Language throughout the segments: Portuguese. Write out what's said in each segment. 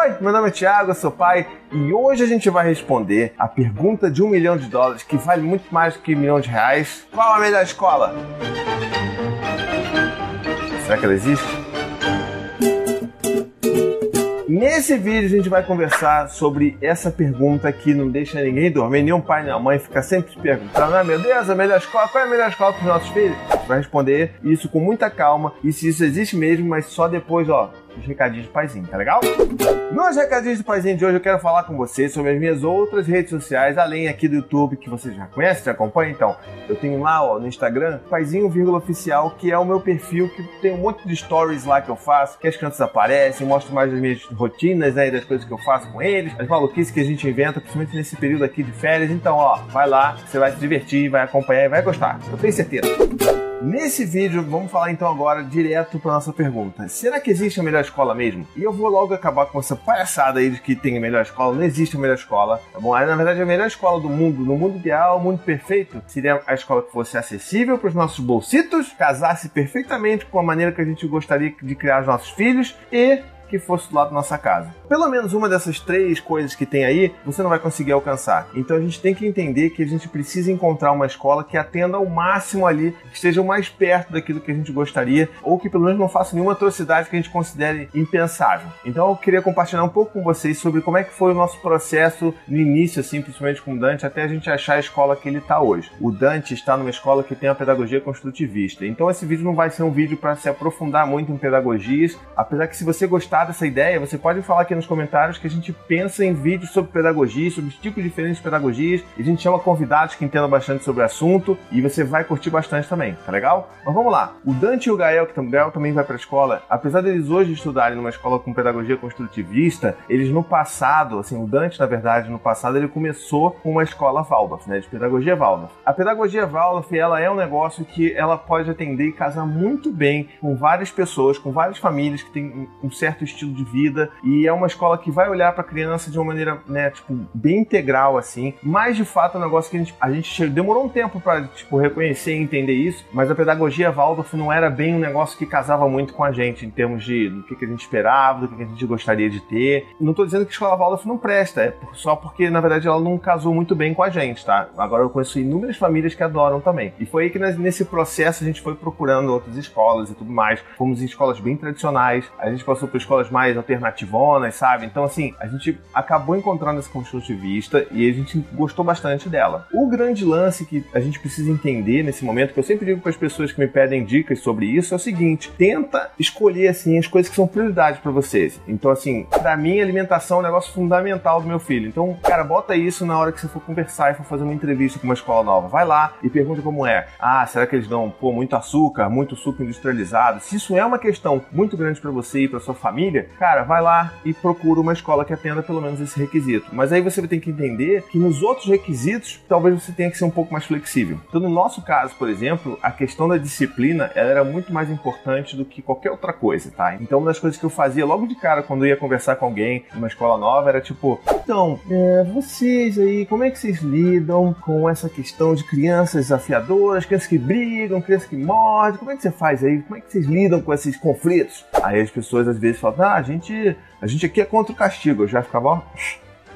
Oi, meu nome é Thiago, eu sou pai e hoje a gente vai responder a pergunta de um milhão de dólares que vale muito mais do que um milhão de reais. Qual a melhor escola? Será que ela existe? Nesse vídeo a gente vai conversar sobre essa pergunta que não deixa ninguém dormir, nenhum pai nem mãe fica sempre perguntando: ah, meu Deus, a melhor escola, qual é a melhor escola para os nossos filhos? A gente vai responder isso com muita calma e se isso existe mesmo, mas só depois, ó, os recadinhos do paizinho, tá legal? Nos recadinhos do paizinho de hoje eu quero falar com vocês sobre as minhas outras redes sociais, além aqui do YouTube, que vocês já conhecem, já acompanham, então. Eu tenho lá, ó, no Instagram, paizinho, vírgula oficial, que é o meu perfil, que tem um monte de stories lá que eu faço, que as crianças aparecem, mostro mais as minhas rotinas, né, das coisas que eu faço com eles, as maluquices que a gente inventa, principalmente nesse período aqui de férias. Então, ó, vai lá, você vai se divertir, vai acompanhar e vai gostar. Eu tenho certeza. Nesse vídeo, vamos falar então agora direto para nossa pergunta. Será que existe a melhor escola mesmo? E eu vou logo acabar com essa palhaçada aí de que tem a melhor escola. Não existe a melhor escola, tá bom? Na verdade, a melhor escola do mundo, no mundo ideal, o mundo perfeito, seria a escola que fosse acessível para os nossos bolsitos, casasse perfeitamente com a maneira que a gente gostaria de criar os nossos filhos e que fosse do lado da nossa casa. Pelo menos uma dessas três coisas que tem aí, você não vai conseguir alcançar. Então a gente tem que entender que a gente precisa encontrar uma escola que atenda ao máximo ali, que esteja o mais perto daquilo que a gente gostaria, ou que pelo menos não faça nenhuma atrocidade que a gente considere impensável. Então eu queria compartilhar um pouco com vocês sobre como é que foi o nosso processo no início, assim, principalmente com o Dante, até a gente achar a escola que ele está hoje. O Dante está numa escola que tem a pedagogia construtivista. Então esse vídeo não vai ser um vídeo para se aprofundar muito em pedagogias, apesar que se você gostar gostar dessa ideia, você pode falar aqui nos comentários que a gente pensa em vídeos sobre pedagogia, sobre os tipos diferentes de pedagogias. A gente chama convidados que entendam bastante sobre o assunto e você vai curtir bastante também, tá legal? Mas vamos lá. O Dante e o Gael, que o Gael também vai para a escola, apesar deles hoje estudarem numa escola com pedagogia construtivista, eles no passado, assim, o Dante, na verdade, no passado, ele começou com uma escola Waldorf, né, de pedagogia Waldorf. A pedagogia Waldorf, ela é um negócio que ela pode atender e casar muito bem com várias pessoas, com várias famílias que têm um certo estilo de vida e é uma escola que vai olhar para a criança de uma maneira, né, tipo, bem integral assim. Mas de fato é um negócio que a gente, a gente demorou um tempo para tipo reconhecer e entender isso, mas a pedagogia Waldorf não era bem um negócio que casava muito com a gente em termos de do que, que a gente esperava, do que, que a gente gostaria de ter. Não estou dizendo que a escola Waldorf não presta, é só porque na verdade ela não casou muito bem com a gente, tá? Agora eu conheço inúmeras famílias que adoram também. E foi aí que nesse processo a gente foi procurando outras escolas e tudo mais. Fomos em escolas bem tradicionais, a gente passou por escolas escolas mais alternativonas, sabe? Então, assim, a gente acabou encontrando essa construtivista e a gente gostou bastante dela. O grande lance que a gente precisa entender nesse momento, que eu sempre digo para as pessoas que me pedem dicas sobre isso, é o seguinte: tenta escolher, assim, as coisas que são prioridade para vocês. Então, assim, para mim, alimentação é um negócio fundamental do meu filho. Então, cara, bota isso na hora que você for conversar e for fazer uma entrevista com uma escola nova. Vai lá e pergunta como é. Ah, será que eles dão, pô, muito açúcar, muito suco industrializado? Se isso é uma questão muito grande para você e para sua família, família, cara, vai lá e procura uma escola que atenda pelo menos esse requisito. Mas aí você ter que entender que nos outros requisitos, talvez você tenha que ser um pouco mais flexível. Então, no nosso caso, por exemplo, a questão da disciplina ela era muito mais importante do que qualquer outra coisa, tá? Então, uma das coisas que eu fazia logo de cara quando eu ia conversar com alguém numa escola nova era tipo: então, é, vocês aí, como é que vocês lidam com essa questão de crianças desafiadoras, crianças que brigam, crianças que mordem? Como é que você faz aí? Como é que vocês lidam com esses conflitos? Aí as pessoas às vezes falam: ah, a gente, a gente aqui é contra o castigo. Eu já ficava, ó,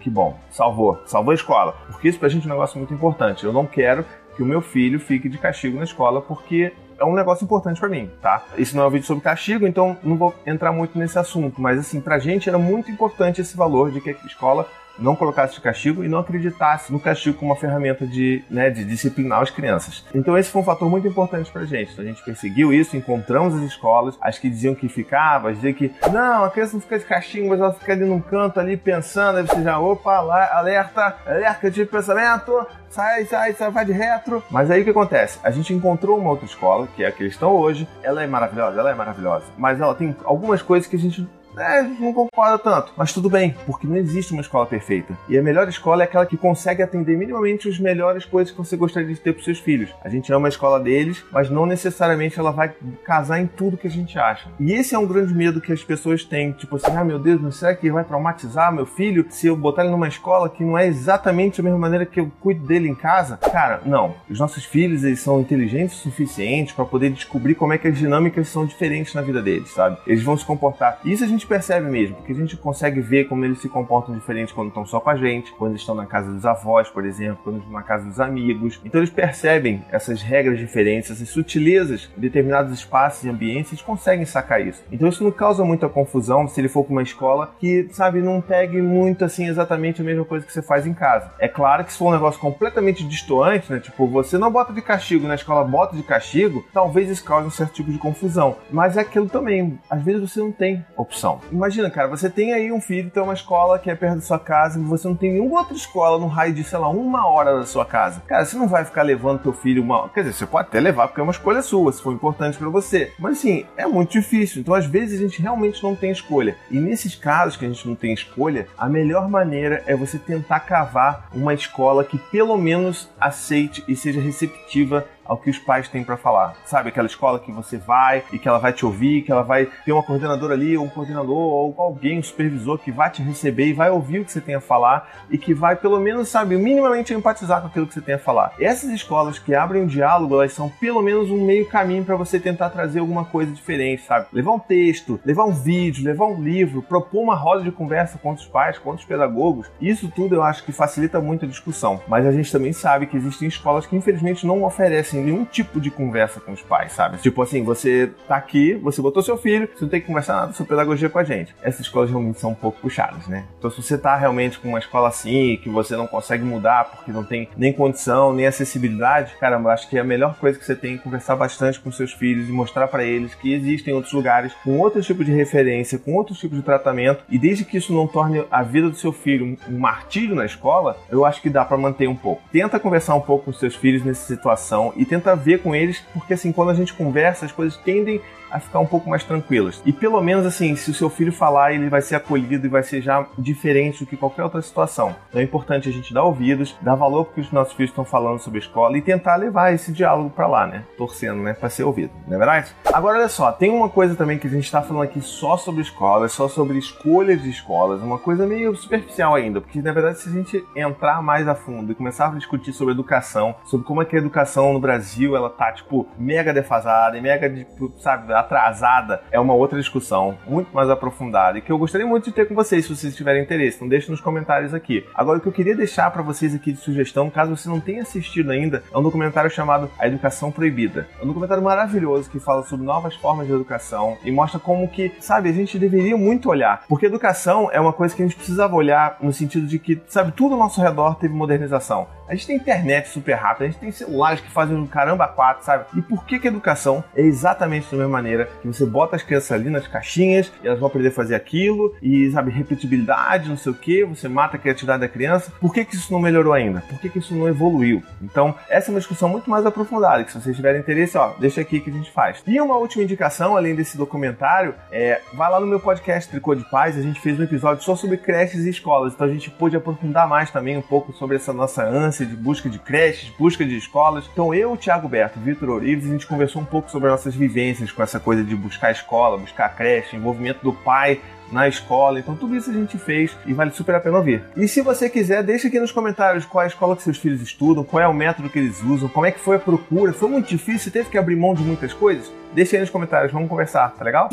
que bom, salvou, salvou a escola. Porque isso pra gente é um negócio muito importante. Eu não quero que o meu filho fique de castigo na escola porque é um negócio importante para mim, tá? Isso não é um vídeo sobre castigo, então não vou entrar muito nesse assunto, mas assim, pra gente era muito importante esse valor de que a escola não colocasse de castigo e não acreditasse no castigo como uma ferramenta de, né, de disciplinar as crianças. Então esse foi um fator muito importante pra gente. Então, a gente perseguiu isso, encontramos as escolas, as que diziam que ficava, as diziam que não, a criança não fica de castigo, mas ela fica ali num canto ali pensando, aí você já, opa, alerta, alerta de pensamento, sai, sai, sai, vai de retro. Mas aí o que acontece? A gente encontrou uma outra escola, que é a que eles estão hoje, ela é maravilhosa, ela é maravilhosa, mas ela tem algumas coisas que a gente é, não concorda tanto. Mas tudo bem, porque não existe uma escola perfeita. E a melhor escola é aquela que consegue atender minimamente as melhores coisas que você gostaria de ter para seus filhos. A gente ama a escola deles, mas não necessariamente ela vai casar em tudo que a gente acha. E esse é um grande medo que as pessoas têm. Tipo assim, ah, meu Deus, não será que vai traumatizar meu filho se eu botar ele numa escola que não é exatamente a mesma maneira que eu cuido dele em casa? Cara, não. Os nossos filhos, eles são inteligentes o suficiente para poder descobrir como é que as dinâmicas são diferentes na vida deles, sabe? Eles vão se comportar. Isso a gente gente percebe mesmo, porque a gente consegue ver como eles se comportam diferente quando estão só com a gente, quando estão na casa dos avós, por exemplo, quando estão na casa dos amigos. Então eles percebem essas regras diferentes, essas sutilezas em determinados espaços e ambientes, eles conseguem sacar isso. Então isso não causa muita confusão se ele for para uma escola que, sabe, não pegue muito assim exatamente a mesma coisa que você faz em casa. É claro que se for um negócio completamente distoante, né? Tipo, você não bota de castigo na escola, bota de castigo, talvez isso cause um certo tipo de confusão. Mas é aquilo também, às vezes você não tem opção. Imagina, cara, você tem aí um filho, tem uma escola que é perto da sua casa e você não tem nenhuma outra escola no raio de, sei lá, uma hora da sua casa. Cara, você não vai ficar levando teu filho uma. Quer dizer, você pode até levar porque é uma escolha sua, se for importante para você. Mas assim, é muito difícil. Então, às vezes, a gente realmente não tem escolha. E nesses casos que a gente não tem escolha, a melhor maneira é você tentar cavar uma escola que pelo menos aceite e seja receptiva ao que os pais têm para falar. Sabe, aquela escola que você vai e que ela vai te ouvir, que ela vai ter uma coordenadora ali, ou um coordenador, ou alguém, um supervisor que vai te receber e vai ouvir o que você tem a falar e que vai, pelo menos, sabe, minimamente empatizar com aquilo que você tem a falar. Essas escolas que abrem o diálogo, elas são pelo menos um meio caminho para você tentar trazer alguma coisa diferente, sabe? Levar um texto, levar um vídeo, levar um livro, propor uma roda de conversa com os pais, com os pedagogos. Isso tudo eu acho que facilita muito a discussão. Mas a gente também sabe que existem escolas que infelizmente não oferecem nenhum tipo de conversa com os pais, sabe? Tipo assim, você tá aqui, você botou seu filho, você não tem que conversar nada sobre pedagogia com a gente. Essas escolas realmente são um pouco puxadas, né? Então, se você tá realmente com uma escola assim, que você não consegue mudar porque não tem nem condição, nem acessibilidade, caramba, acho que é a melhor coisa que você tem é conversar bastante com seus filhos e mostrar para eles que existem outros lugares com outro tipo de referência, com outros tipos de tratamento, e desde que isso não torne a vida do seu filho um martírio na escola, eu acho que dá para manter um pouco. Tenta conversar um pouco com seus filhos nessa situação e tenta ver com eles, porque assim, quando a gente conversa, as coisas tendem a ficar um pouco mais tranquilas. E pelo menos assim, se o seu filho falar, ele vai ser acolhido e vai ser já diferente do que qualquer outra situação. Então é importante a gente dar ouvidos, dar valor porque os nossos filhos estão falando sobre a escola e tentar levar esse diálogo para lá, né? Torcendo, né? Para ser ouvido, não é verdade? Agora olha só, tem uma coisa também que a gente está falando aqui só sobre escolas, só sobre escolhas de escolas, uma coisa meio superficial ainda, porque na verdade se a gente entrar mais a fundo e começar a discutir sobre educação, sobre como é que a educação no Brasil ela tá tipo mega defasada mega tipo, sabe, atrasada, é uma outra discussão muito mais aprofundada e que eu gostaria muito de ter com vocês se vocês tiverem interesse. Então deixe nos comentários aqui. Agora o que eu queria deixar para vocês aqui de sugestão, caso você não tenha assistido ainda, é um documentário chamado A Educação Proibida. É um documentário maravilhoso que fala sobre novas formas de educação e mostra como que, sabe, a gente deveria muito olhar, porque educação é uma coisa que a gente precisava olhar no sentido de que, sabe, tudo ao nosso redor teve modernização. A gente tem internet super rápida, a gente tem celulares que fazem um caramba quatro, sabe? E por que, que educação é exatamente da mesma maneira que você bota as crianças ali nas caixinhas e elas vão aprender a fazer aquilo e, sabe, repetibilidade, não sei o que, você mata a criatividade da criança. Por que, que isso não melhorou ainda? Por que, que isso não evoluiu? Então, essa é uma discussão muito mais aprofundada, que se vocês tiverem interesse, ó, deixa aqui que a gente faz. E uma última indicação, além desse documentário, é, vai lá no meu podcast Tricô de Paz, a gente fez um episódio só sobre creches e escolas, então a gente pôde aprofundar mais também um pouco sobre essa nossa ânsia de busca de creches, busca de escolas. Então eu, o Thiago Berto, Vitor Orives, a gente conversou um pouco sobre nossas vivências com essa coisa de buscar escola, buscar creche, envolvimento do pai na escola. Então tudo isso a gente fez e vale super a pena ouvir. E se você quiser, deixa aqui nos comentários qual é a escola que seus filhos estudam, qual é o método que eles usam, como é que foi a procura. Foi muito difícil, teve que abrir mão de muitas coisas? Deixa aí nos comentários, vamos conversar, tá legal?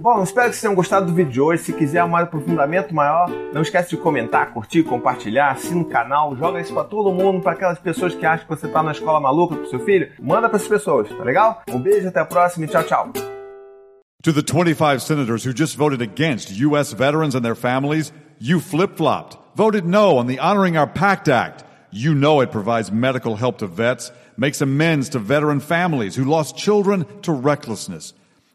Bom, espero que vocês tenham gostado do vídeo de hoje. Se quiser um aprofundamento maior, não esquece de comentar, curtir, compartilhar, assina o canal, joga isso para todo mundo, para aquelas pessoas que acham que você tá na escola maluca pro seu filho. Manda para essas pessoas, tá legal? Um beijo, até a próxima e tchau, tchau. To the 25 senators who just voted against U.S. veterans and their families, you flip flopped, voted no on the Honoring Our Pact Act. You know it provides medical help to vets, makes amends to veteran families who lost children to recklessness.